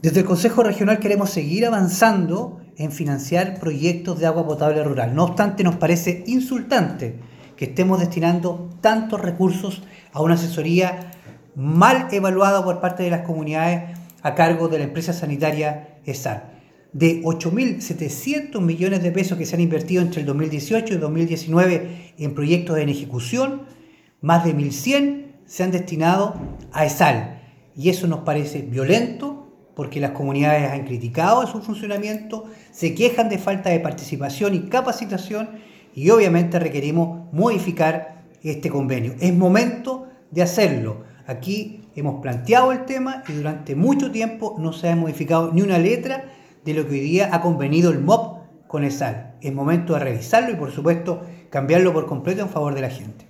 Desde el Consejo Regional queremos seguir avanzando en financiar proyectos de agua potable rural. No obstante, nos parece insultante que estemos destinando tantos recursos a una asesoría mal evaluada por parte de las comunidades a cargo de la empresa sanitaria ESAR. De 8.700 millones de pesos que se han invertido entre el 2018 y el 2019 en proyectos en ejecución, más de 1.100 se han destinado a ESAL. Y eso nos parece violento porque las comunidades han criticado su funcionamiento, se quejan de falta de participación y capacitación y obviamente requerimos modificar este convenio. Es momento de hacerlo. Aquí hemos planteado el tema y durante mucho tiempo no se ha modificado ni una letra de lo que hoy día ha convenido el MOP con el SAL. Es momento de revisarlo y por supuesto cambiarlo por completo en favor de la gente.